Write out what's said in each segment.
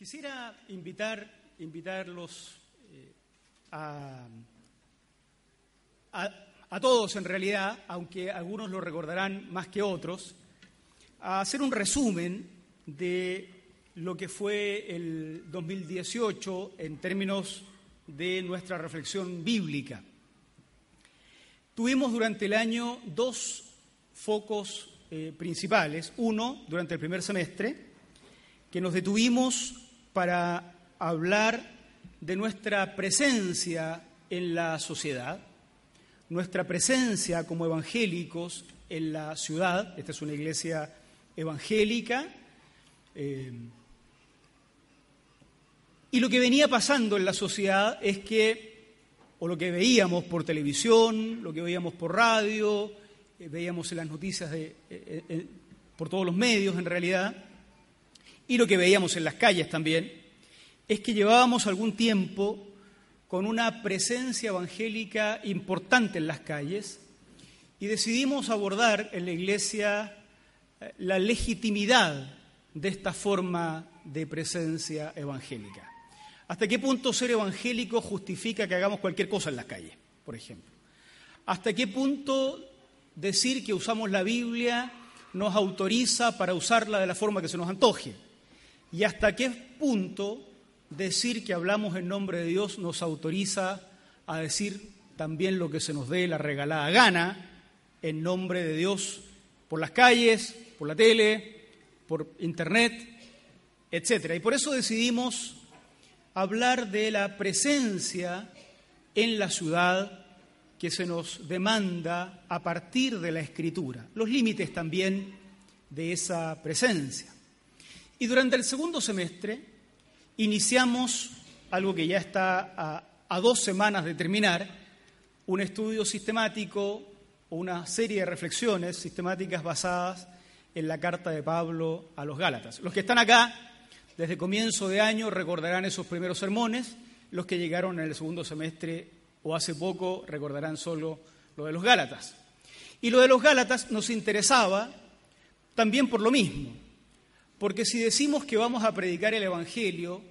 Quisiera invitar, invitarlos eh, a, a, todos en realidad, aunque algunos lo recordarán más que otros, a hacer un resumen de lo que fue el 2018 en términos de nuestra reflexión bíblica. Tuvimos durante el año dos focos eh, principales. Uno, durante el primer semestre, que nos detuvimos para hablar de nuestra presencia en la sociedad, nuestra presencia como evangélicos en la ciudad. Esta es una iglesia evangélica. Eh, y lo que venía pasando en la sociedad es que, o lo que veíamos por televisión, lo que veíamos por radio, eh, veíamos en las noticias de, eh, por todos los medios en realidad, y lo que veíamos en las calles también, es que llevábamos algún tiempo con una presencia evangélica importante en las calles y decidimos abordar en la Iglesia la legitimidad de esta forma de presencia evangélica. ¿Hasta qué punto ser evangélico justifica que hagamos cualquier cosa en las calles, por ejemplo? ¿Hasta qué punto decir que usamos la Biblia nos autoriza para usarla de la forma que se nos antoje? ¿Y hasta qué punto decir que hablamos en nombre de Dios nos autoriza a decir también lo que se nos dé la regalada gana en nombre de Dios por las calles, por la tele, por internet, etcétera? Y por eso decidimos hablar de la presencia en la ciudad que se nos demanda a partir de la escritura, los límites también de esa presencia. Y durante el segundo semestre iniciamos algo que ya está a, dos semanas de terminar, un estudio sistemático o una serie de reflexiones sistemáticas basadas en la carta de Pablo a los Gálatas. Los que están acá desde comienzo de año recordarán esos primeros sermones, los que llegaron en el segundo semestre o hace poco recordarán solo lo de los Gálatas. Y lo de los Gálatas nos interesaba también por lo mismo, porque si decimos que vamos a predicar el Evangelio,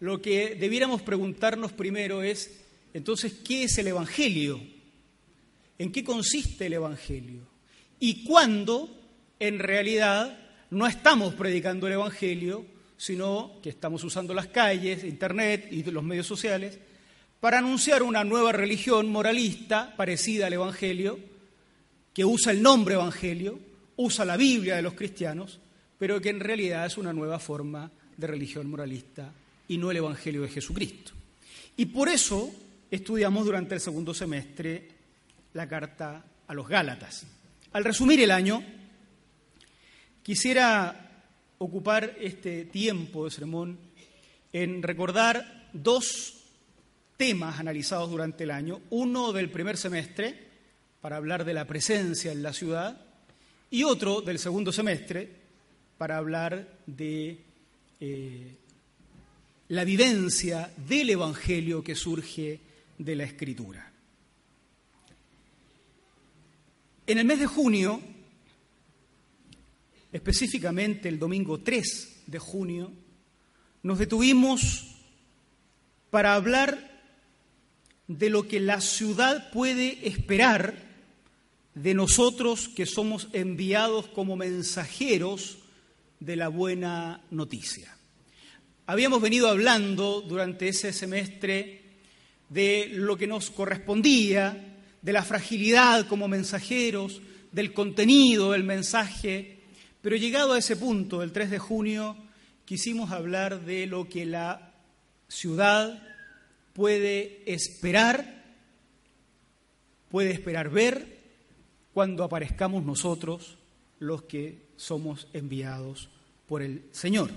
lo que debiéramos preguntarnos primero es, entonces, ¿qué es el Evangelio? ¿En qué consiste el Evangelio? ¿Y cuándo, en realidad, no estamos predicando el Evangelio, sino que estamos usando las calles, Internet y los medios sociales para anunciar una nueva religión moralista parecida al Evangelio, que usa el nombre Evangelio, usa la Biblia de los cristianos, pero que en realidad es una nueva forma de religión moralista y no el Evangelio de Jesucristo. Y por eso estudiamos durante el segundo semestre la carta a los Gálatas. Al resumir el año, quisiera ocupar este tiempo de sermón en recordar dos temas analizados durante el año. Uno del primer semestre, para hablar de la presencia en la ciudad, y otro del segundo semestre, para hablar de eh, la vivencia del Evangelio que surge de la Escritura. En el mes de junio específicamente el domingo 3 de junio, nos detuvimos para hablar de lo que la ciudad puede esperar de nosotros que somos enviados como mensajeros de la buena noticia. Habíamos venido hablando durante ese semestre de lo que nos correspondía, de la fragilidad como mensajeros, del contenido del mensaje pero llegado a ese punto, el 3 de junio, quisimos hablar de lo que la ciudad puede esperar, puede esperar ver cuando aparezcamos nosotros los que somos enviados por el Señor.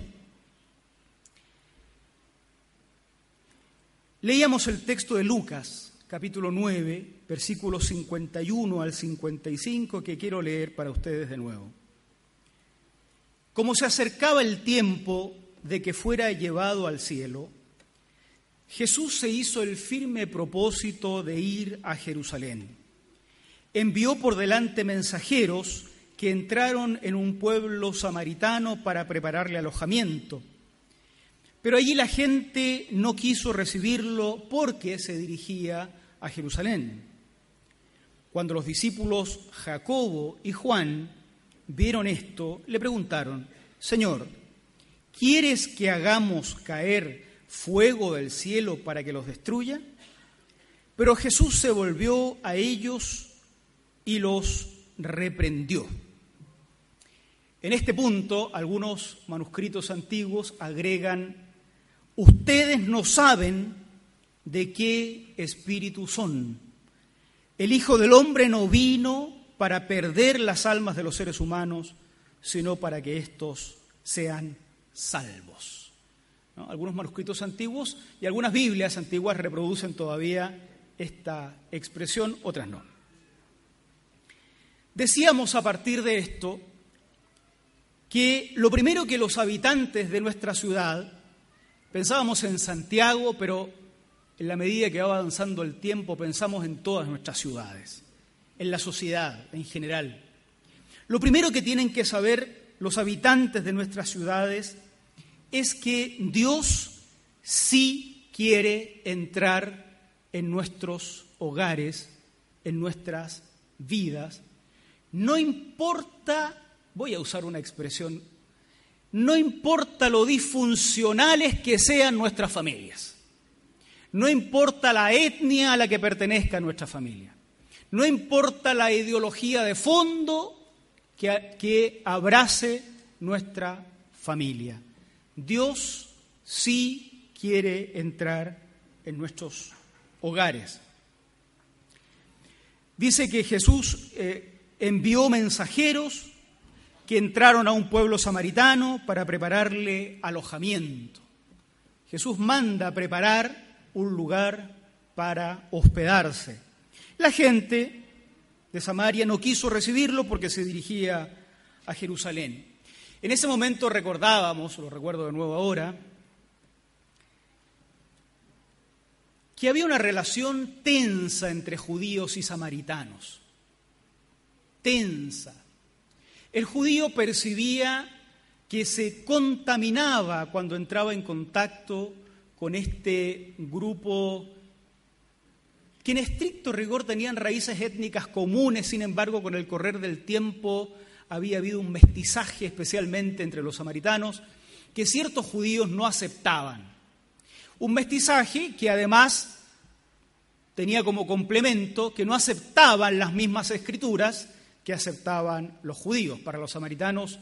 Leíamos el texto de Lucas, capítulo 9, versículos 51 al 55, que quiero leer para ustedes de nuevo. Como se acercaba el tiempo de que fuera llevado al cielo, Jesús se hizo el firme propósito de ir a Jerusalén. Envió por delante mensajeros que entraron en un pueblo samaritano para prepararle alojamiento. Pero allí la gente no quiso recibirlo porque se dirigía a Jerusalén. Cuando los discípulos Jacobo y Juan vieron esto, le preguntaron, Señor, ¿quieres que hagamos caer fuego del cielo para que los destruya? Pero Jesús se volvió a ellos y los reprendió. En este punto, algunos manuscritos antiguos agregan, ustedes no saben de qué espíritu son. El Hijo del Hombre no vino para perder las almas de los seres humanos, sino para que éstos sean salvos. Algunos manuscritos antiguos y algunas Biblias antiguas reproducen todavía esta expresión, otras no. Decíamos a partir de esto que lo primero que los habitantes de nuestra ciudad, pensábamos en Santiago, pero en la medida que va avanzando el tiempo pensamos en todas nuestras ciudades, en la sociedad en general. Lo primero que tienen que saber los habitantes de nuestras ciudades es que Dios sí quiere entrar en nuestros hogares, en nuestras vidas. No importa voy a usar una expresión, no importa lo disfuncionales que sean nuestras familias, no importa la etnia a la que pertenezca nuestra familia, no importa la ideología de fondo que, que abrace nuestra familia. Dios sí quiere entrar en nuestros hogares. Dice que Jesús eh, envió mensajeros que entraron a un pueblo samaritano para prepararle alojamiento. Jesús manda preparar un lugar para hospedarse. La gente de Samaria no quiso recibirlo porque se dirigía a Jerusalén. En ese momento recordábamos, lo recuerdo de nuevo ahora, que había una relación tensa entre judíos y samaritanos. Tensa. El judío percibía que se contaminaba cuando entraba en contacto con este grupo que en estricto rigor tenían raíces étnicas comunes, sin embargo, con el correr del tiempo había habido un mestizaje especialmente entre los samaritanos que ciertos judíos no aceptaban. Un mestizaje que además tenía como complemento que no aceptaban las mismas escrituras que aceptaban los judíos. Para los samaritanos,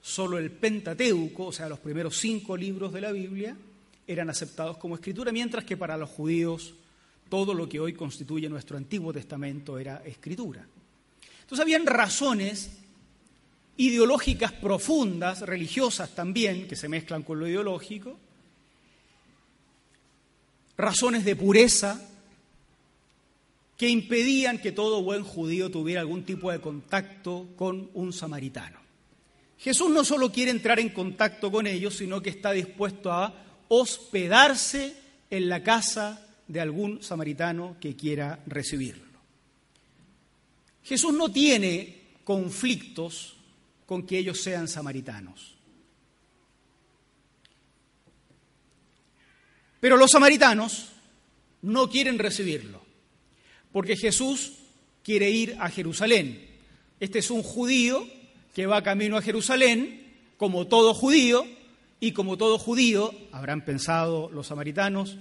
solo el Pentateuco, o sea, los primeros cinco libros de la Biblia, eran aceptados como escritura, mientras que para los judíos todo lo que hoy constituye nuestro Antiguo Testamento era escritura. Entonces habían razones ideológicas profundas, religiosas también, que se mezclan con lo ideológico, razones de pureza, que impedían que todo buen judío tuviera algún tipo de contacto con un samaritano. Jesús no solo quiere entrar en contacto con ellos, sino que está dispuesto a hospedarse en la casa de algún samaritano que quiera recibirlo. Jesús no tiene conflictos con que ellos sean samaritanos. Pero los samaritanos no quieren recibirlo porque Jesús quiere ir a Jerusalén. Este es un judío que va camino a Jerusalén, como todo judío, y como todo judío, habrán pensado los samaritanos,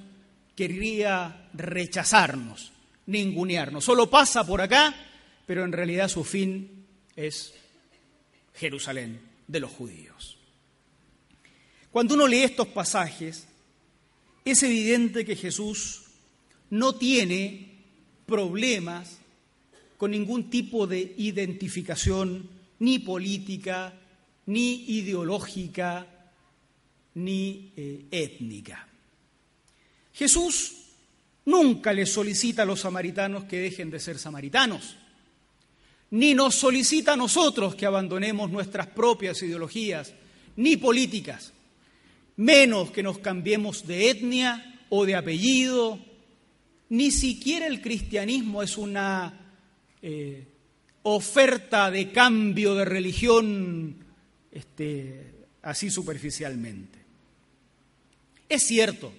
querría rechazarnos, ningunearnos. Solo pasa por acá, pero en realidad su fin es Jerusalén de los judíos. Cuando uno lee estos pasajes, es evidente que Jesús no tiene problemas con ningún tipo de identificación ni política, ni ideológica, ni eh, étnica. Jesús nunca les solicita a los samaritanos que dejen de ser samaritanos, ni nos solicita a nosotros que abandonemos nuestras propias ideologías, ni políticas, menos que nos cambiemos de etnia o de apellido ni siquiera el cristianismo es una eh, oferta de cambio de religión este, así superficialmente. Es cierto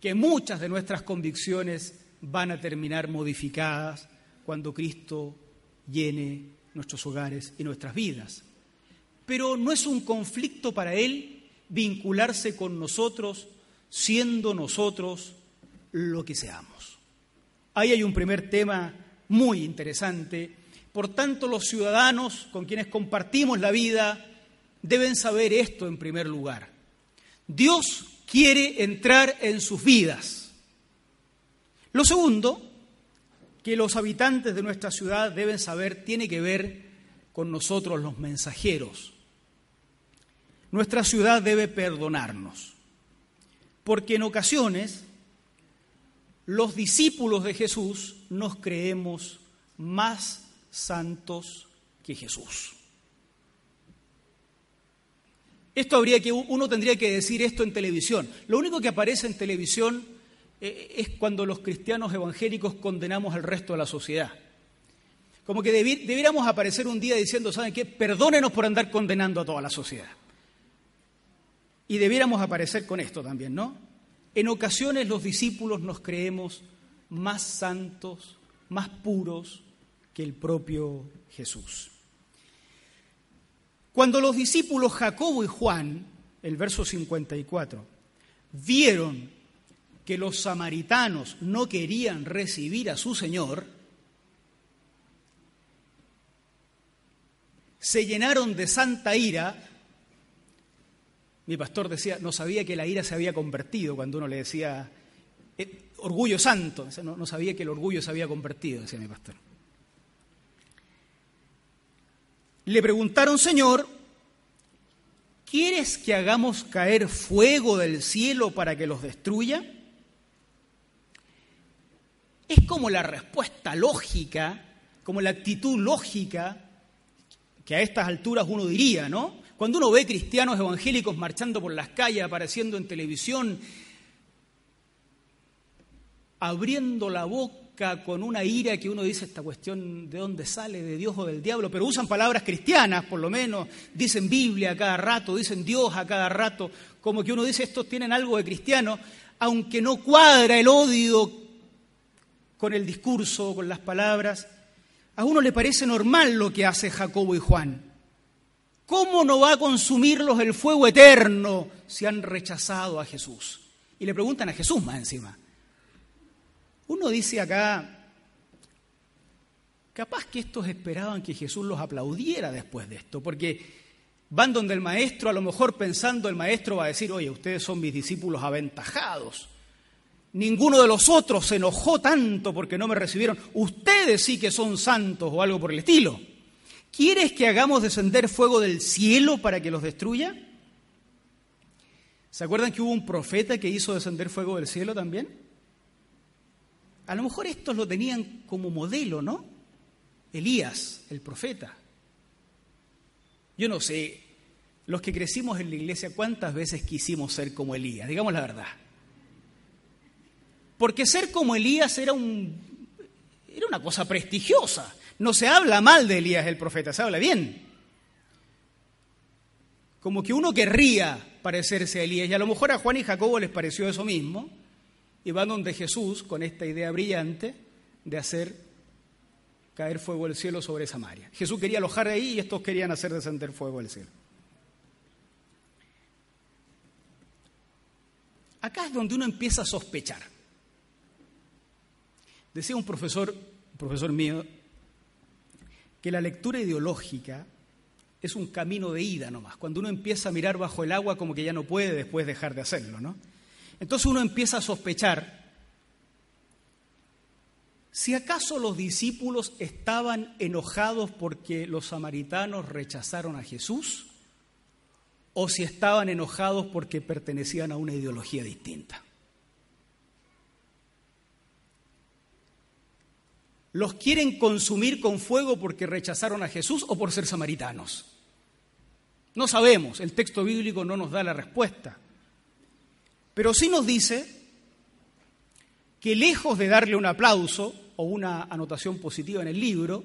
que muchas de nuestras convicciones van a terminar modificadas cuando Cristo llene nuestros hogares y nuestras vidas. Pero no es un conflicto para Él vincularse con nosotros siendo nosotros lo que seamos. Ahí hay un primer tema muy interesante. Por tanto, los ciudadanos con quienes compartimos la vida deben saber esto en primer lugar. Dios quiere entrar en sus vidas. Lo segundo que los habitantes de nuestra ciudad deben saber tiene que ver con nosotros los mensajeros. Nuestra ciudad debe perdonarnos, porque en ocasiones los discípulos de Jesús nos creemos más santos que Jesús. Esto habría que uno tendría que decir esto en televisión. Lo único que aparece en televisión eh, es cuando los cristianos evangélicos condenamos al resto de la sociedad. Como que debiéramos aparecer un día diciendo, ¿saben qué? Perdónenos por andar condenando a toda la sociedad. Y debiéramos aparecer con esto también, ¿no? En ocasiones los discípulos nos creemos más santos, más puros que el propio Jesús. Cuando los discípulos Jacobo y Juan, el verso 54, vieron que los samaritanos no querían recibir a su Señor, se llenaron de santa ira. Mi pastor decía, no sabía que la ira se había convertido cuando uno le decía, eh, orgullo santo, no, no sabía que el orgullo se había convertido, decía mi pastor. Le preguntaron, Señor, ¿quieres que hagamos caer fuego del cielo para que los destruya? Es como la respuesta lógica, como la actitud lógica que a estas alturas uno diría, ¿no? Cuando uno ve cristianos evangélicos marchando por las calles, apareciendo en televisión, abriendo la boca, con una ira que uno dice esta cuestión de dónde sale, de Dios o del diablo, pero usan palabras cristianas, por lo menos, dicen Biblia a cada rato, dicen Dios a cada rato, como que uno dice estos tienen algo de cristiano, aunque no cuadra el odio con el discurso, con las palabras, a uno le parece normal lo que hace Jacobo y Juan. ¿Cómo no va a consumirlos el fuego eterno si han rechazado a Jesús? Y le preguntan a Jesús más encima. Uno dice acá, capaz que estos esperaban que Jesús los aplaudiera después de esto, porque van donde el maestro, a lo mejor pensando el maestro va a decir, oye, ustedes son mis discípulos aventajados. Ninguno de los otros se enojó tanto porque no me recibieron. Ustedes sí que son santos o algo por el estilo. ¿Quieres que hagamos descender fuego del cielo para que los destruya? ¿Se acuerdan que hubo un profeta que hizo descender fuego del cielo también? A lo mejor estos lo tenían como modelo, ¿no? Elías, el profeta. Yo no sé, los que crecimos en la iglesia, ¿cuántas veces quisimos ser como Elías? Digamos la verdad. Porque ser como Elías era, un, era una cosa prestigiosa. No se habla mal de Elías el profeta, se habla bien. Como que uno querría parecerse a Elías, y a lo mejor a Juan y Jacobo les pareció eso mismo, y van donde Jesús con esta idea brillante de hacer caer fuego del cielo sobre Samaria. Jesús quería alojar ahí y estos querían hacer descender fuego del cielo. Acá es donde uno empieza a sospechar. Decía un profesor, un profesor mío, que la lectura ideológica es un camino de ida nomás. Cuando uno empieza a mirar bajo el agua como que ya no puede después dejar de hacerlo, ¿no? Entonces uno empieza a sospechar si acaso los discípulos estaban enojados porque los samaritanos rechazaron a Jesús o si estaban enojados porque pertenecían a una ideología distinta. ¿Los quieren consumir con fuego porque rechazaron a Jesús o por ser samaritanos? No sabemos, el texto bíblico no nos da la respuesta. Pero sí nos dice que lejos de darle un aplauso o una anotación positiva en el libro,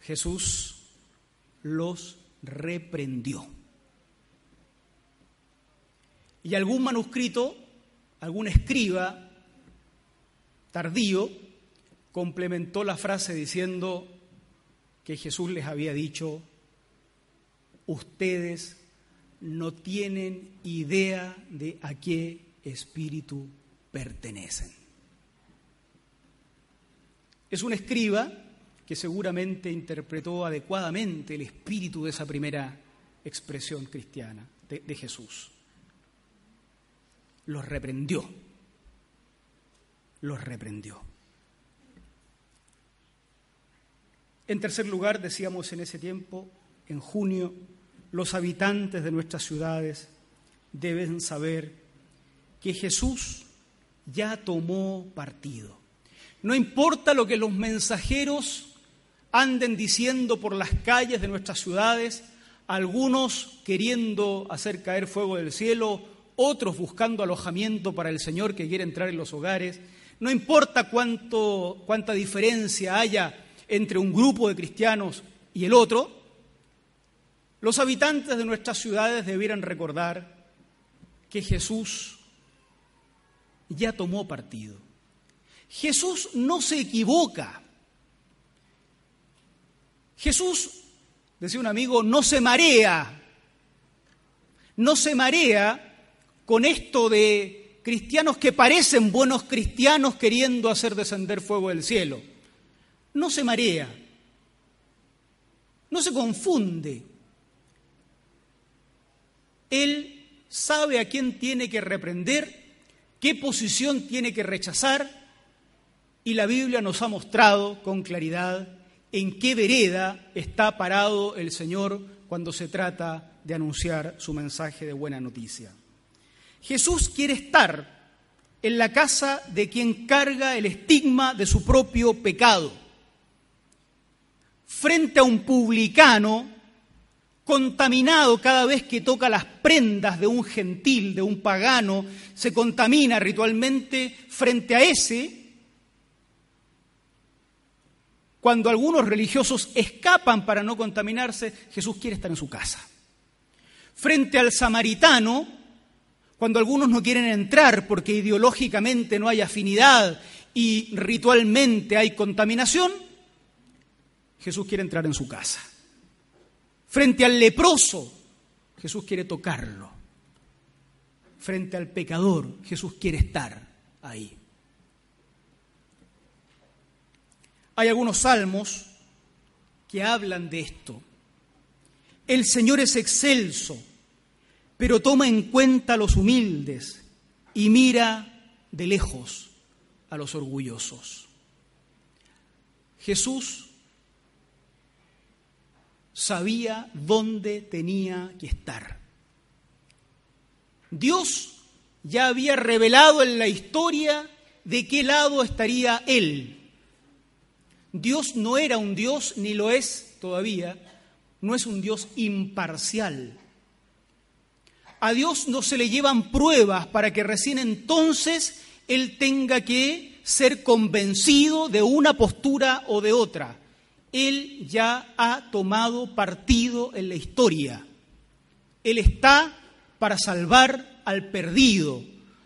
Jesús los reprendió. Y algún manuscrito, algún escriba tardío, complementó la frase diciendo que Jesús les había dicho, ustedes no tienen idea de a qué espíritu pertenecen. Es un escriba que seguramente interpretó adecuadamente el espíritu de esa primera expresión cristiana de, Jesús. Los reprendió, los reprendió. En tercer lugar, decíamos en ese tiempo, en junio, los habitantes de nuestras ciudades deben saber que Jesús ya tomó partido. No importa lo que los mensajeros anden diciendo por las calles de nuestras ciudades, algunos queriendo hacer caer fuego del cielo, otros buscando alojamiento para el Señor que quiere entrar en los hogares. No importa cuánto, cuánta diferencia haya entre un grupo de cristianos y el otro, los habitantes de nuestras ciudades debieran recordar que Jesús ya tomó partido. Jesús no se equivoca. Jesús, decía un amigo, no se marea. No se marea con esto de cristianos que parecen buenos cristianos queriendo hacer descender fuego del cielo. No se marea. No se confunde. Él sabe a quién tiene que reprender, qué posición tiene que rechazar y la Biblia nos ha mostrado con claridad en qué vereda está parado el Señor cuando se trata de anunciar su mensaje de buena noticia. Jesús quiere estar en la casa de quien carga el estigma de su propio pecado. Frente a un publicano contaminado cada vez que toca las prendas de un gentil, de un pagano, se contamina ritualmente frente a ese. Cuando algunos religiosos escapan para no contaminarse, Jesús quiere estar en su casa. Frente al samaritano, cuando algunos no quieren entrar porque ideológicamente no hay afinidad y ritualmente hay contaminación, Jesús quiere entrar en su casa. Frente al leproso, Jesús quiere tocarlo. Frente al pecador, Jesús quiere estar ahí. Hay algunos salmos que hablan de esto. El Señor es excelso, pero toma en cuenta a los humildes y mira de lejos a los orgullosos. Jesús sabía dónde tenía que estar. Dios ya había revelado en la historia de qué lado estaría Él. Dios no era un Dios, ni lo es todavía, no es un Dios imparcial. A Dios no se le llevan pruebas para que recién entonces Él tenga que ser convencido de una postura o de otra. Él ya ha tomado partido en la historia. Él está para salvar al perdido,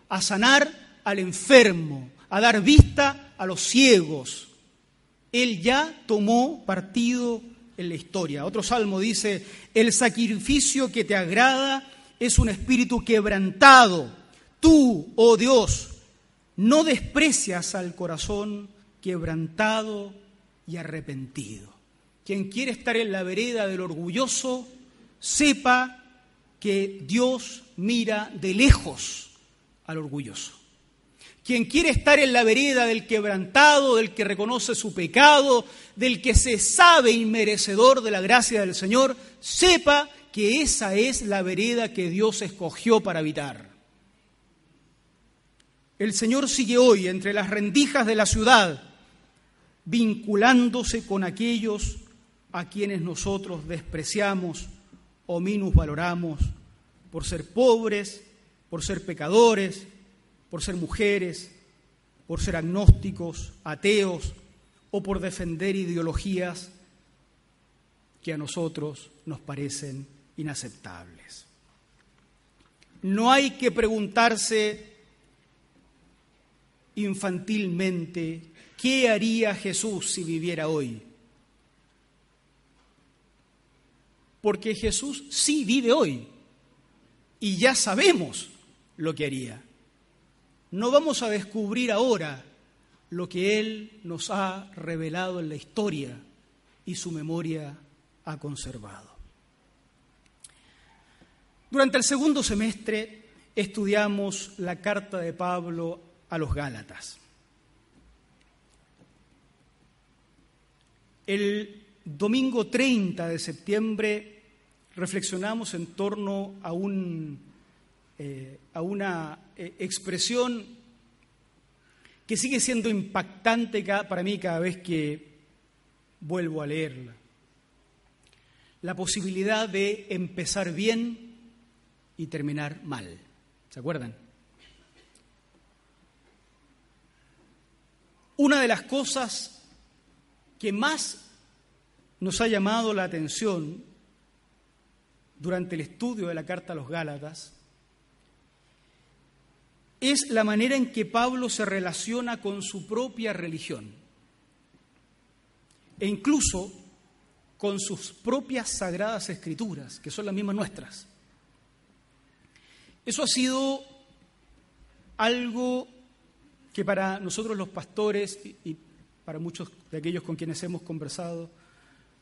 a sanar al enfermo, a dar vista a los ciegos. Él ya tomó partido en la historia. Otro salmo dice, el sacrificio que te agrada es un espíritu quebrantado. Tú, oh Dios, no desprecias al corazón quebrantado y arrepentido. Quien quiere estar en la vereda del orgulloso, sepa que Dios mira de lejos al orgulloso. Quien quiere estar en la vereda del quebrantado, del que reconoce su pecado, del que se sabe inmerecedor de la gracia del Señor, sepa que esa es la vereda que Dios escogió para habitar. El Señor sigue hoy entre las rendijas de la ciudad vinculándose con aquellos a quienes nosotros despreciamos o minusvaloramos por ser pobres, por ser pecadores, por ser mujeres, por ser agnósticos, ateos o por defender ideologías que a nosotros nos parecen inaceptables. no hay que preguntarse infantilmente qué haría Jesús si viviera hoy. Porque Jesús sí vive hoy y ya sabemos lo que haría. No vamos a descubrir ahora lo que Él nos ha revelado en la historia y su memoria ha conservado. Durante el segundo semestre estudiamos la carta de Pablo a los Gálatas. El domingo 30 de septiembre reflexionamos en torno a, un, eh, a una eh, expresión que sigue siendo impactante para mí cada vez que vuelvo a leerla. La posibilidad de empezar bien y terminar mal. ¿Se acuerdan? Una de las cosas que más nos ha llamado la atención durante el estudio de la carta a los Gálatas es la manera en que Pablo se relaciona con su propia religión e incluso con sus propias sagradas escrituras, que son las mismas nuestras. Eso ha sido algo que para nosotros los pastores y para muchos de aquellos con quienes hemos conversado,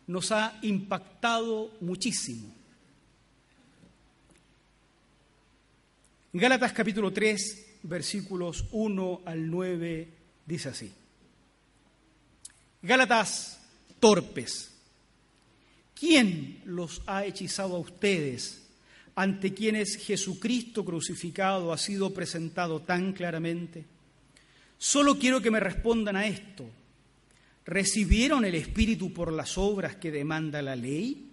nos ha impactado muchísimo. Gálatas capítulo 3, versículos 1 al 9, dice así. Gálatas torpes, ¿quién los ha hechizado a ustedes ante quienes Jesucristo crucificado ha sido presentado tan claramente? Solo quiero que me respondan a esto. ¿Recibieron el Espíritu por las obras que demanda la ley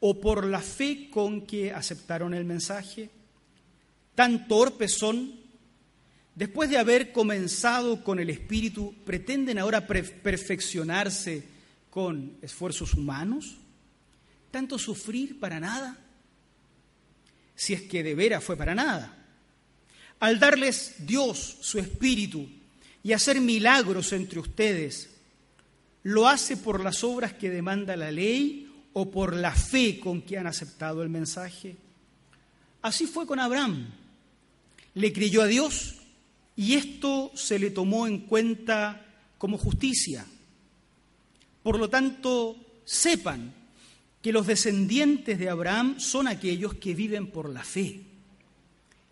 o por la fe con que aceptaron el mensaje? ¿Tan torpes son? Después de haber comenzado con el Espíritu, ¿pretenden ahora perfeccionarse con esfuerzos humanos? ¿Tanto sufrir para nada? Si es que de veras fue para nada. Al darles Dios su Espíritu y hacer milagros entre ustedes, ¿lo hace por las obras que demanda la ley o por la fe con que han aceptado el mensaje? Así fue con Abraham. Le creyó a Dios y esto se le tomó en cuenta como justicia. Por lo tanto, sepan que los descendientes de Abraham son aquellos que viven por la fe.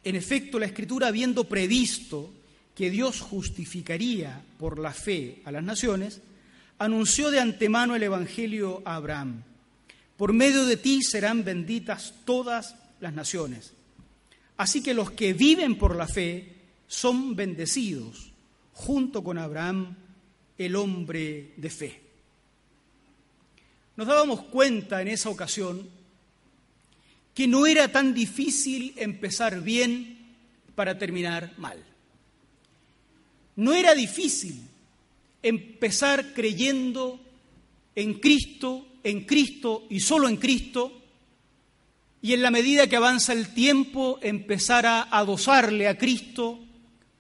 En efecto, la Escritura, habiendo previsto que Dios justificaría por la fe a las naciones, anunció de antemano el Evangelio a Abraham. Por medio de ti serán benditas todas las naciones. Así que los que viven por la fe son bendecidos junto con Abraham, el hombre de fe. Nos dábamos cuenta en esa ocasión que no era tan difícil empezar bien para terminar mal. No era difícil empezar creyendo en Cristo, en Cristo y solo en Cristo, y en la medida que avanza el tiempo empezar a adosarle a Cristo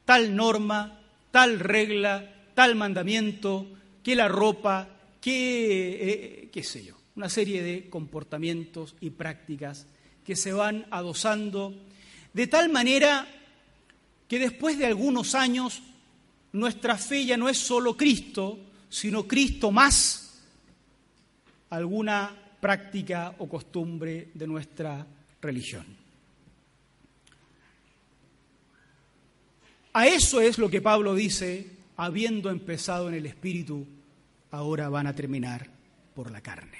tal norma, tal regla, tal mandamiento, que la ropa, que, eh, qué sé yo, una serie de comportamientos y prácticas que se van adosando, de tal manera que después de algunos años nuestra fe ya no es solo Cristo, sino Cristo más alguna práctica o costumbre de nuestra religión. A eso es lo que Pablo dice, habiendo empezado en el Espíritu, ahora van a terminar por la carne.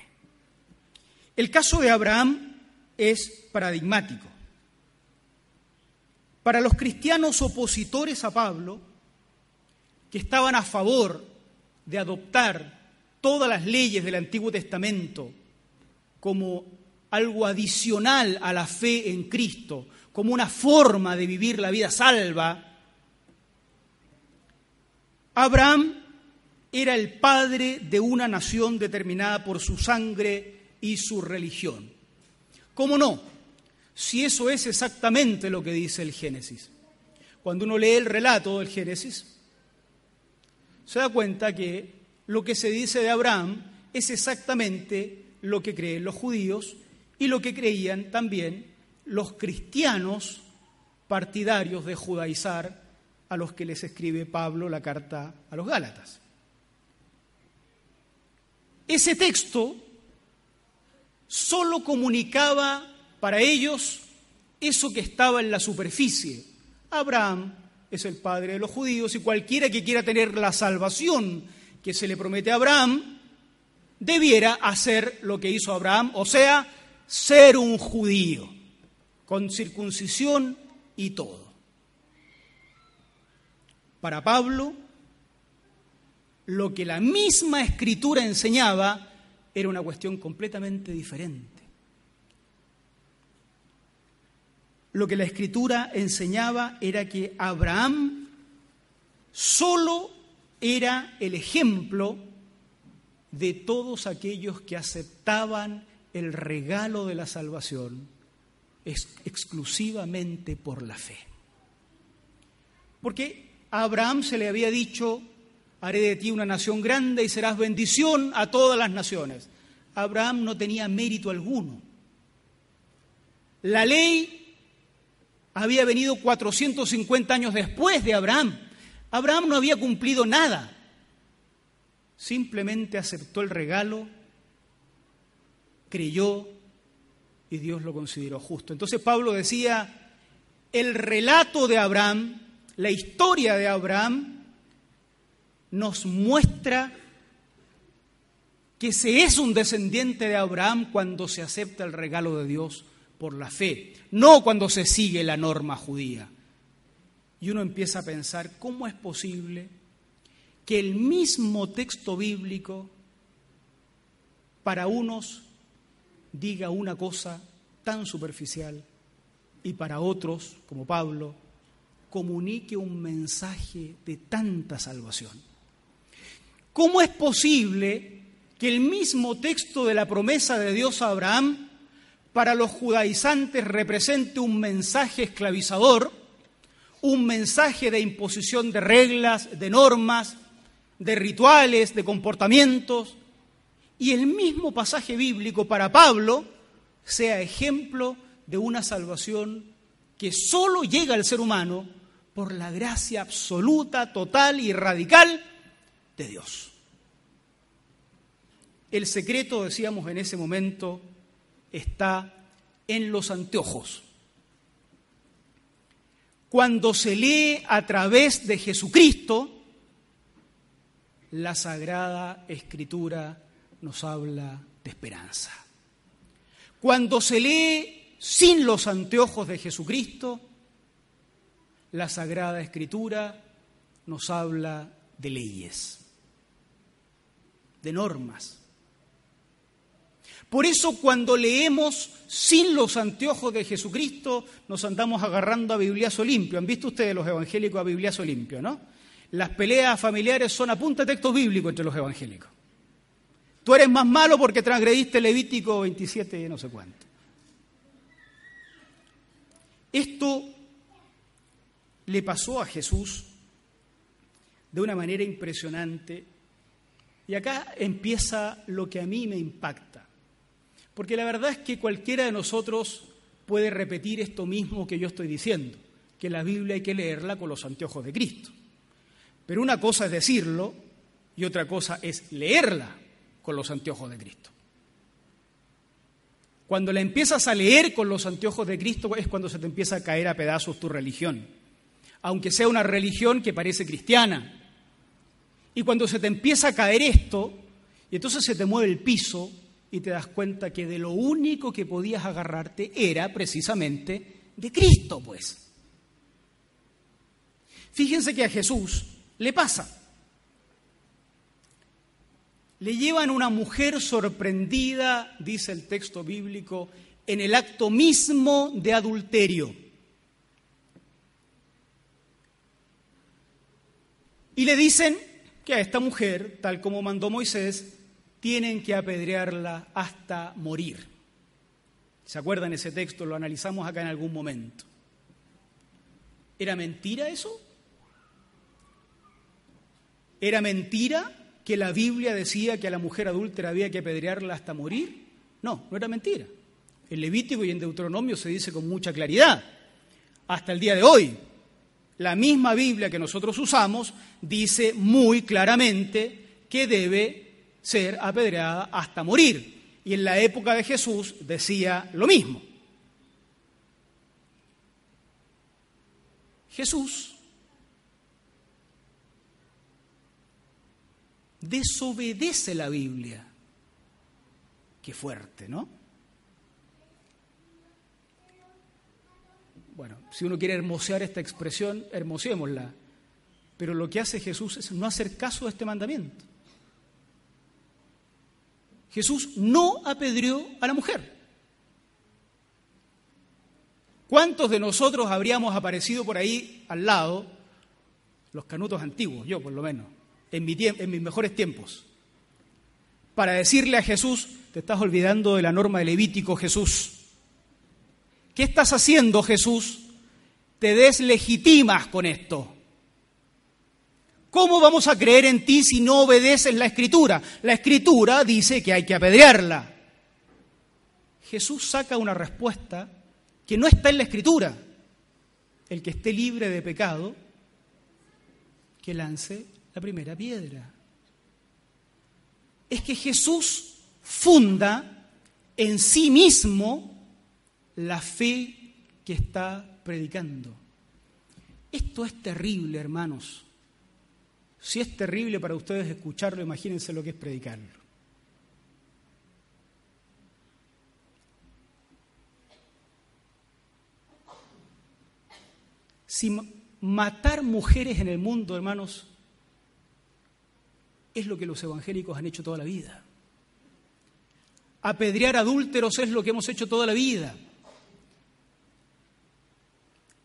El caso de Abraham es paradigmático. Para los cristianos opositores a Pablo, que estaban a favor de adoptar todas las leyes del Antiguo Testamento como algo adicional a la fe en Cristo, como una forma de vivir la vida salva, Abraham era el padre de una nación determinada por su sangre y su religión. ¿Cómo no? si eso es exactamente lo que dice el Génesis. Cuando uno lee el relato del Génesis, se da cuenta que lo que se dice de Abraham es exactamente lo que creen los judíos y lo que creían también los cristianos partidarios de judaizar a los que les escribe Pablo la carta a los Gálatas. Ese texto solo comunicaba para ellos eso que estaba en la superficie. Abraham es el padre de los judíos y cualquiera que quiera tener la salvación que se le promete a Abraham, debiera hacer lo que hizo Abraham, o sea, ser un judío, con circuncisión y todo. Para Pablo, lo que la misma escritura enseñaba era una cuestión completamente diferente. Lo que la escritura enseñaba era que Abraham solo era el ejemplo de todos aquellos que aceptaban el regalo de la salvación exclusivamente por la fe. Porque a Abraham se le había dicho, haré de ti una nación grande y serás bendición a todas las naciones. Abraham no tenía mérito alguno. La ley había venido 450 años después de Abraham. Abraham no había cumplido nada. Simplemente aceptó el regalo, creyó y Dios lo consideró justo. Entonces Pablo decía, el relato de Abraham, la historia de Abraham, nos muestra que se es un descendiente de Abraham cuando se acepta el regalo de Dios por la fe, no cuando se sigue la norma judía. Y uno empieza a pensar, ¿cómo es posible que el mismo texto bíblico para unos diga una cosa tan superficial y para otros, como Pablo, comunique un mensaje de tanta salvación? ¿Cómo es posible que el mismo texto de la promesa de Dios a Abraham para los judaizantes represente un mensaje esclavizador, un mensaje de imposición de reglas, de normas, de rituales, de comportamientos, y el mismo pasaje bíblico para Pablo sea ejemplo de una salvación que solo llega al ser humano por la gracia absoluta, total y radical de Dios. El secreto, decíamos en ese momento, está en los anteojos. Cuando se lee a través de Jesucristo, la Sagrada Escritura nos habla de esperanza. Cuando se lee sin los anteojos de Jesucristo, la Sagrada Escritura nos habla de leyes de normas. Por eso cuando leemos sin los anteojos de Jesucristo, nos andamos agarrando a Bibliazo limpio. ¿Han visto ustedes los evangélicos a Bibliazo limpio, no? Las peleas familiares son a punta de texto bíblico entre los evangélicos. Tú eres más malo porque transgrediste Levítico 27 y no sé cuánto. Esto le pasó a Jesús de una manera impresionante y acá empieza lo que a mí me impacta. Porque la verdad es que cualquiera de nosotros puede repetir esto mismo que yo estoy diciendo, que la Biblia hay que leerla con los anteojos de Cristo. Pero una cosa es decirlo y otra cosa es leerla con los anteojos de Cristo. Cuando la empiezas a leer con los anteojos de Cristo es cuando se te empieza a caer a pedazos tu religión. Aunque sea una religión que parece cristiana, y cuando se te empieza a caer esto, y entonces se te mueve el piso y te das cuenta que de lo único que podías agarrarte era precisamente de Cristo, pues. Fíjense que a Jesús le pasa. Le llevan una mujer sorprendida, dice el texto bíblico, en el acto mismo de adulterio. Y le dicen, que a esta mujer, tal como mandó Moisés, tienen que apedrearla hasta morir. ¿Se acuerdan ese texto? Lo analizamos acá en algún momento. ¿Era mentira eso? ¿Era mentira que la Biblia decía que a la mujer adúltera había que apedrearla hasta morir? No, no era mentira. En Levítico y en Deuteronomio se dice con mucha claridad. Hasta el día de hoy, la misma Biblia que nosotros usamos dice muy claramente que debe ser apedreada hasta morir. Y en la época de Jesús decía lo mismo. Jesús desobedece la Biblia. Qué fuerte, ¿no? Bueno, si uno quiere hermosear esta expresión, hermoseémosla. Pero lo que hace Jesús es no hacer caso a este mandamiento. Jesús no apedreó a la mujer. ¿Cuántos de nosotros habríamos aparecido por ahí al lado, los canutos antiguos, yo por lo menos, en, en mis mejores tiempos, para decirle a Jesús, te estás olvidando de la norma de Levítico, Jesús? ¿Qué estás haciendo, Jesús? Te deslegitimas con esto. ¿Cómo vamos a creer en ti si no obedeces la escritura? La escritura dice que hay que apedrearla. Jesús saca una respuesta que no está en la escritura. El que esté libre de pecado, que lance la primera piedra. Es que Jesús funda en sí mismo la fe que está predicando. Esto es terrible, hermanos. Si es terrible para ustedes escucharlo, imagínense lo que es predicarlo. Si matar mujeres en el mundo, hermanos, es lo que los evangélicos han hecho toda la vida. Apedrear adúlteros es lo que hemos hecho toda la vida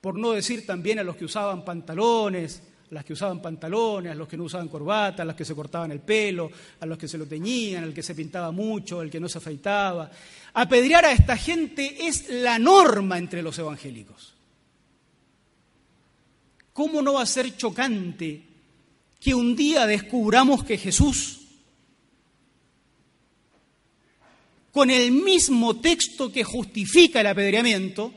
por no decir también a los que usaban pantalones, las que usaban pantalones, a los que no usaban corbata, a los que se cortaban el pelo, a los que se lo teñían, al que se pintaba mucho, al que no se afeitaba. Apedrear a esta gente es la norma entre los evangélicos. ¿Cómo no va a ser chocante que un día descubramos que Jesús, con el mismo texto que justifica el apedreamiento,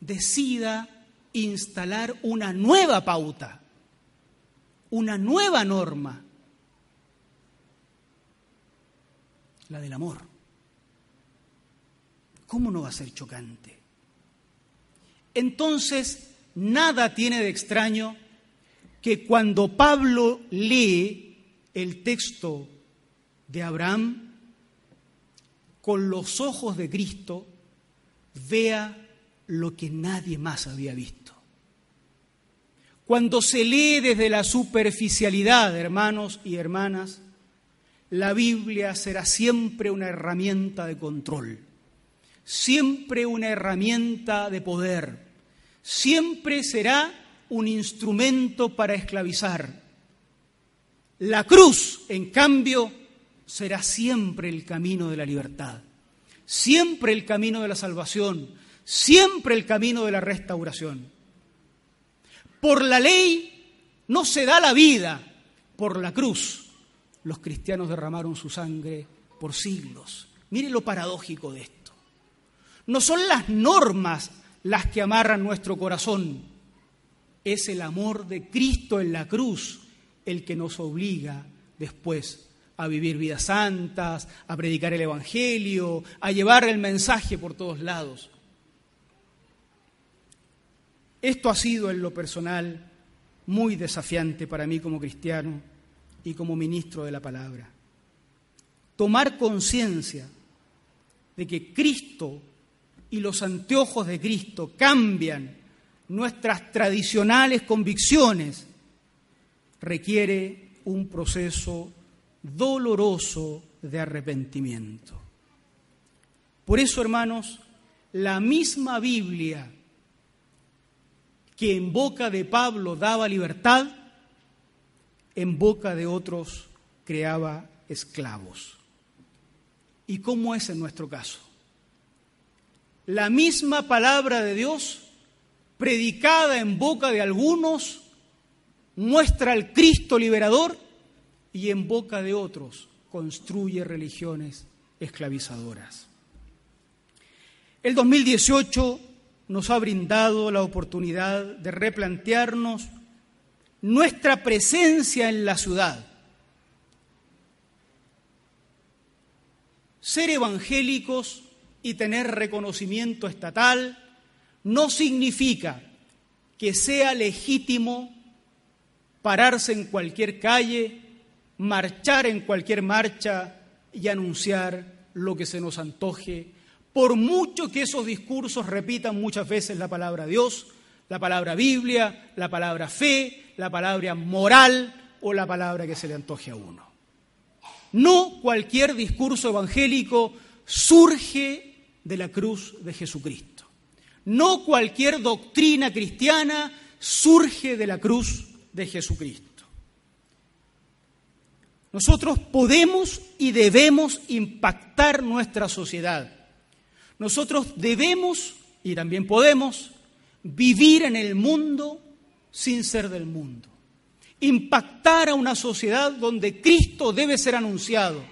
decida instalar una nueva pauta, una nueva norma, la del amor. ¿Cómo no va a ser chocante? Entonces, nada tiene de extraño que cuando Pablo lee el texto de Abraham, con los ojos de Cristo, vea lo que nadie más había visto. Cuando se lee desde la superficialidad, hermanos y hermanas, la Biblia será siempre una herramienta de control, siempre una herramienta de poder, siempre será un instrumento para esclavizar. La cruz, en cambio, será siempre el camino de la libertad, siempre el camino de la salvación, siempre el camino de la restauración. Por la ley no se da la vida, por la cruz los cristianos derramaron su sangre por siglos. Mire lo paradójico de esto. No son las normas las que amarran nuestro corazón, es el amor de Cristo en la cruz el que nos obliga después a vivir vidas santas, a predicar el Evangelio, a llevar el mensaje por todos lados. Esto ha sido en lo personal muy desafiante para mí como cristiano y como ministro de la palabra. Tomar conciencia de que Cristo y los anteojos de Cristo cambian nuestras tradicionales convicciones requiere un proceso doloroso de arrepentimiento. Por eso, hermanos, la misma Biblia que en boca de Pablo daba libertad, en boca de otros creaba esclavos. ¿Y cómo es en nuestro caso? la misma palabra de Dios, predicada en boca de algunos, muestra al Cristo liberador y en boca de otros construye religiones esclavizadoras. El 2018 nos ha brindado la oportunidad de replantearnos nuestra presencia en la ciudad. Ser evangélicos y tener reconocimiento estatal no significa que sea legítimo pararse en cualquier calle, marchar en cualquier marcha y anunciar lo que se nos antoje, por mucho que esos discursos repitan muchas veces la palabra Dios, la palabra Biblia, la palabra fe, la palabra moral o la palabra que se le antoje a uno. No cualquier discurso evangélico surge de la cruz de Jesucristo. No cualquier doctrina cristiana surge de la cruz de Jesucristo. Nosotros podemos y debemos impactar nuestra sociedad. Nosotros debemos y también podemos vivir en el mundo sin ser del mundo. Impactar a una sociedad donde Cristo debe ser anunciado.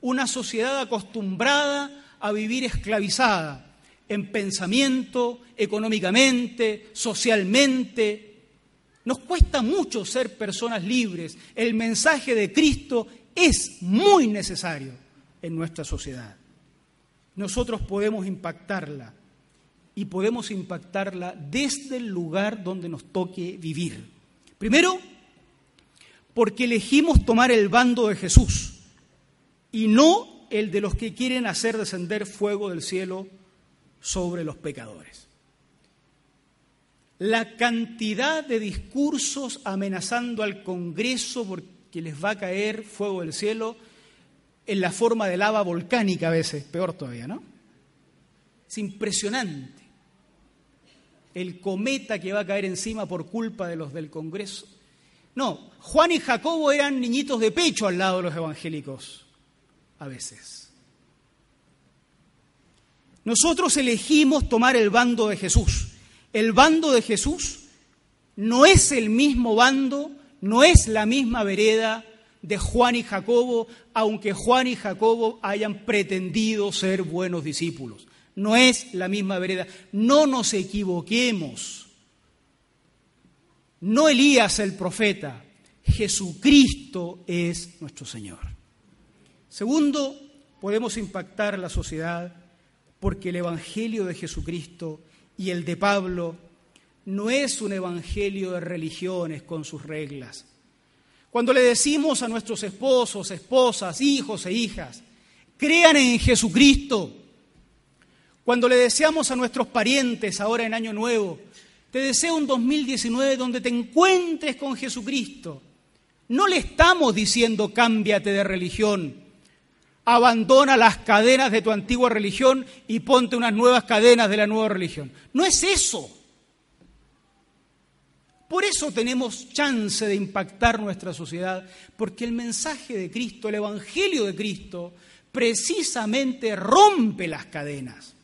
Una sociedad acostumbrada a vivir esclavizada en pensamiento, económicamente, socialmente. Nos cuesta mucho ser personas libres. El mensaje de Cristo es muy necesario en nuestra sociedad. Nosotros podemos impactarla y podemos impactarla desde el lugar donde nos toque vivir. Primero, porque elegimos tomar el bando de Jesús y no el de los que quieren hacer descender fuego del cielo sobre los pecadores. La cantidad de discursos amenazando al Congreso porque les va a caer fuego del cielo en la forma de lava volcánica a veces, peor todavía, ¿no? Es impresionante el cometa que va a caer encima por culpa de los del Congreso. No, Juan y Jacobo eran niñitos de pecho al lado de los evangélicos, a veces. Nosotros elegimos tomar el bando de Jesús. El bando de Jesús no es el mismo bando, no es la misma vereda de Juan y Jacobo, aunque Juan y Jacobo hayan pretendido ser buenos discípulos no es la misma vereda. No nos equivoquemos. No Elías el profeta, Jesucristo es nuestro Señor. Segundo, podemos impactar la sociedad porque el Evangelio de Jesucristo y el de Pablo no es un evangelio de religiones con sus reglas. Cuando le decimos a nuestros esposos, esposas, hijos e hijas, crean en Jesucristo, cuando le deseamos a nuestros parientes ahora en Año Nuevo, te deseo un 2019 donde te encuentres con Jesucristo. No le estamos diciendo cámbiate de religión, abandona las cadenas de tu antigua religión y ponte unas nuevas cadenas de la nueva religión. No es eso. Por eso tenemos chance de impactar nuestra sociedad, porque el mensaje de Cristo, el Evangelio de Cristo, precisamente rompe las cadenas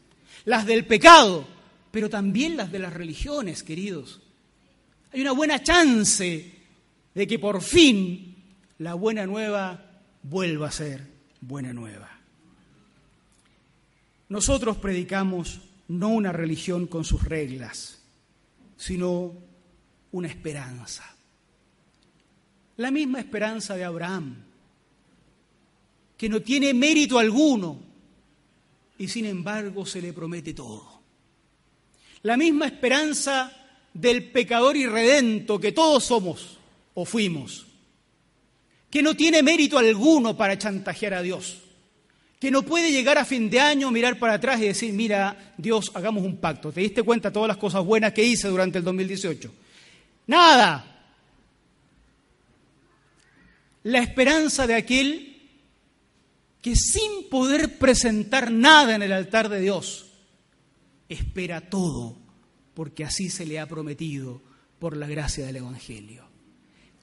las del pecado, pero también las de las religiones, queridos. Hay una buena chance de que por fin la buena nueva vuelva a ser buena nueva. Nosotros predicamos no una religión con sus reglas, sino una esperanza. La misma esperanza de Abraham, que no tiene mérito alguno, y sin embargo se le promete todo. La misma esperanza del pecador irredento que todos somos o fuimos, que no tiene mérito alguno para chantajear a Dios, que no puede llegar a fin de año, mirar para atrás y decir, mira, Dios, hagamos un pacto. ¿Te diste cuenta de todas las cosas buenas que hice durante el 2018? Nada. La esperanza de aquel que sin poder presentar nada en el altar de Dios, espera todo, porque así se le ha prometido por la gracia del Evangelio.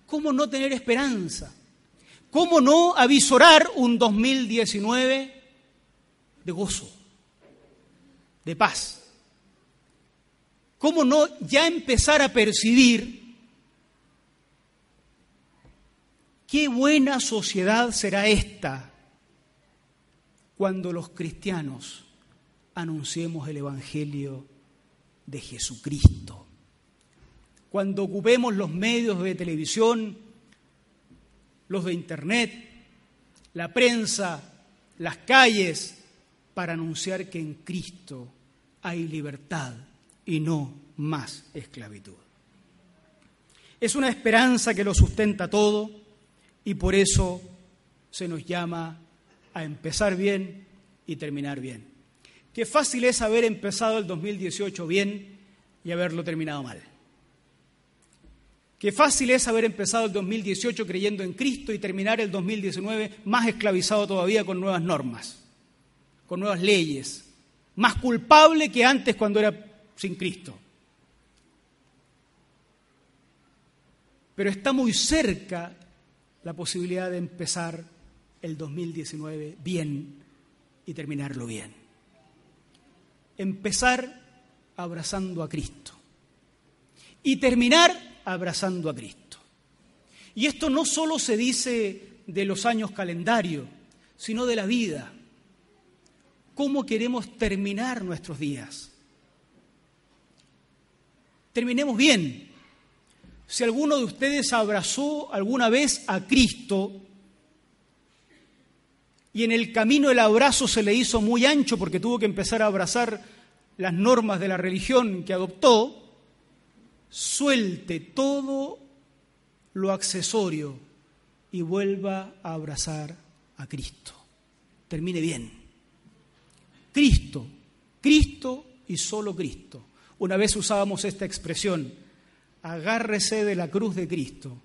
¿Cómo no tener esperanza? ¿Cómo no avisorar un 2019 de gozo? de paz. ¿Cómo no ya empezar a percibir qué buena sociedad será esta cuando los cristianos anunciemos el Evangelio de Jesucristo? Cuando ocupemos los medios de televisión, los de Internet, la prensa, las calles, para anunciar que en Cristo hay libertad y no más esclavitud. Es una esperanza que lo sustenta todo y por eso se nos llama a empezar bien y terminar bien. Qué fácil es haber empezado el 2018 bien y haberlo terminado mal. Qué fácil es haber empezado el 2018 creyendo en Cristo y terminar el 2019 más esclavizado todavía con nuevas normas, con nuevas leyes, más culpable que antes cuando era sin Cristo. Pero está muy cerca la posibilidad de empezar el 2019 bien y terminarlo bien. Empezar abrazando a Cristo y terminar abrazando a Cristo. Y esto no solo se dice de los años calendario, sino de la vida. ¿Cómo queremos terminar nuestros días? Terminemos bien. Si alguno de ustedes abrazó alguna vez a Cristo y en el camino el abrazo se le hizo muy ancho porque tuvo que empezar a abrazar las normas de la religión que adoptó, suelte todo lo accesorio y vuelva a abrazar a Cristo. Termine bien. Cristo, Cristo y solo Cristo. Una vez usábamos esta expresión, agárrese de la cruz de Cristo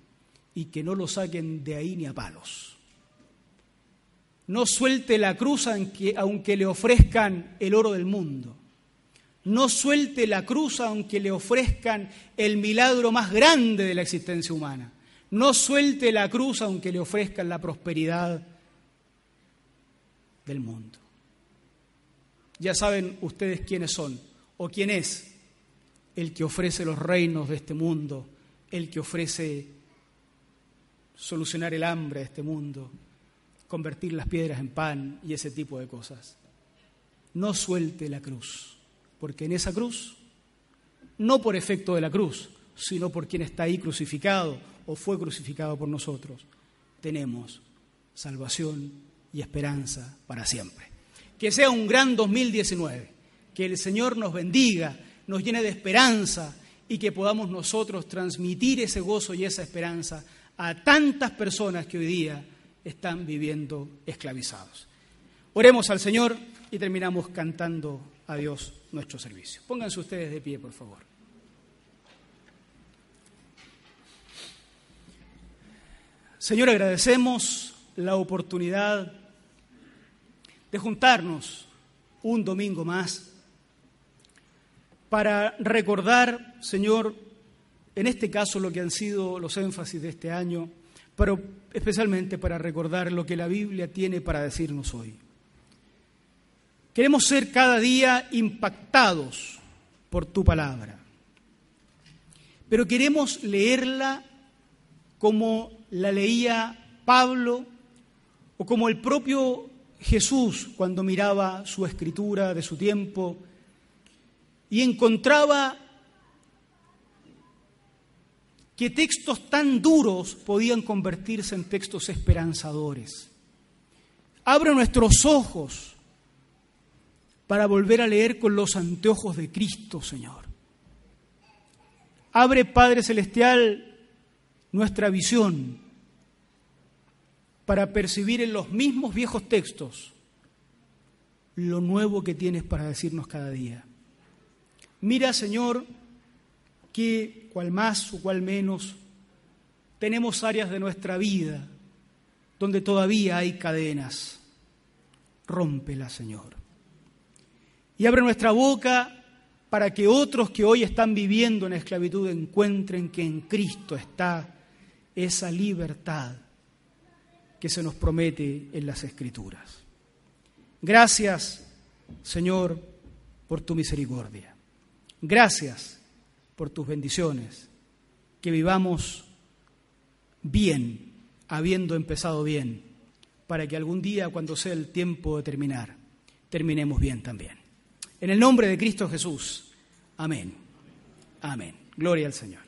y que no lo saquen de ahí ni a palos. No suelte la cruz aunque, aunque le ofrezcan el oro del mundo no suelte la cruz aunque le ofrezcan el milagro más grande de la existencia humana. No suelte la cruz aunque le ofrezcan la prosperidad del mundo. Ya saben ustedes quiénes son o quién es el que ofrece los reinos de este mundo, el que ofrece solucionar el hambre de este mundo, convertir las piedras en pan y ese tipo de cosas. No suelte la cruz porque en esa cruz, no por efecto de la cruz, sino por quien está ahí crucificado o fue crucificado por nosotros, tenemos salvación y esperanza para siempre. Que sea un gran 2019, que el Señor nos bendiga, nos llene de esperanza y que podamos nosotros transmitir ese gozo y esa esperanza a tantas personas que hoy día están viviendo esclavizados. Oremos al Señor y terminamos cantando a Dios nuestro servicio. Pónganse ustedes de pie, por favor. Señor, agradecemos la oportunidad de juntarnos un domingo más para recordar, Señor, en este caso lo que han sido los énfasis de este año, pero especialmente para recordar lo que la Biblia tiene para decirnos hoy. Queremos ser cada día impactados por tu palabra, pero queremos leerla como la leía Pablo o como el propio Jesús cuando miraba su escritura de su tiempo y encontraba que textos tan duros podían convertirse en textos esperanzadores. Abre nuestros ojos para volver a leer con los anteojos de Cristo, Señor. Abre, Padre Celestial, nuestra visión para percibir en los mismos viejos textos lo nuevo que tienes para decirnos cada día. Mira, Señor, que cual más o cual menos tenemos áreas de nuestra vida donde todavía hay cadenas. Rómpelas, Señor y abre nuestra boca para que otros que hoy están viviendo en esclavitud encuentren que en Cristo está esa libertad que se nos promete en las Escrituras. Gracias, Señor, por tu misericordia. Gracias por tus bendiciones. Que vivamos bien, habiendo empezado bien, para que algún día, cuando sea el tiempo de terminar, terminemos bien también. En el nombre de Cristo Jesús. Amén. Amén. Gloria al Señor.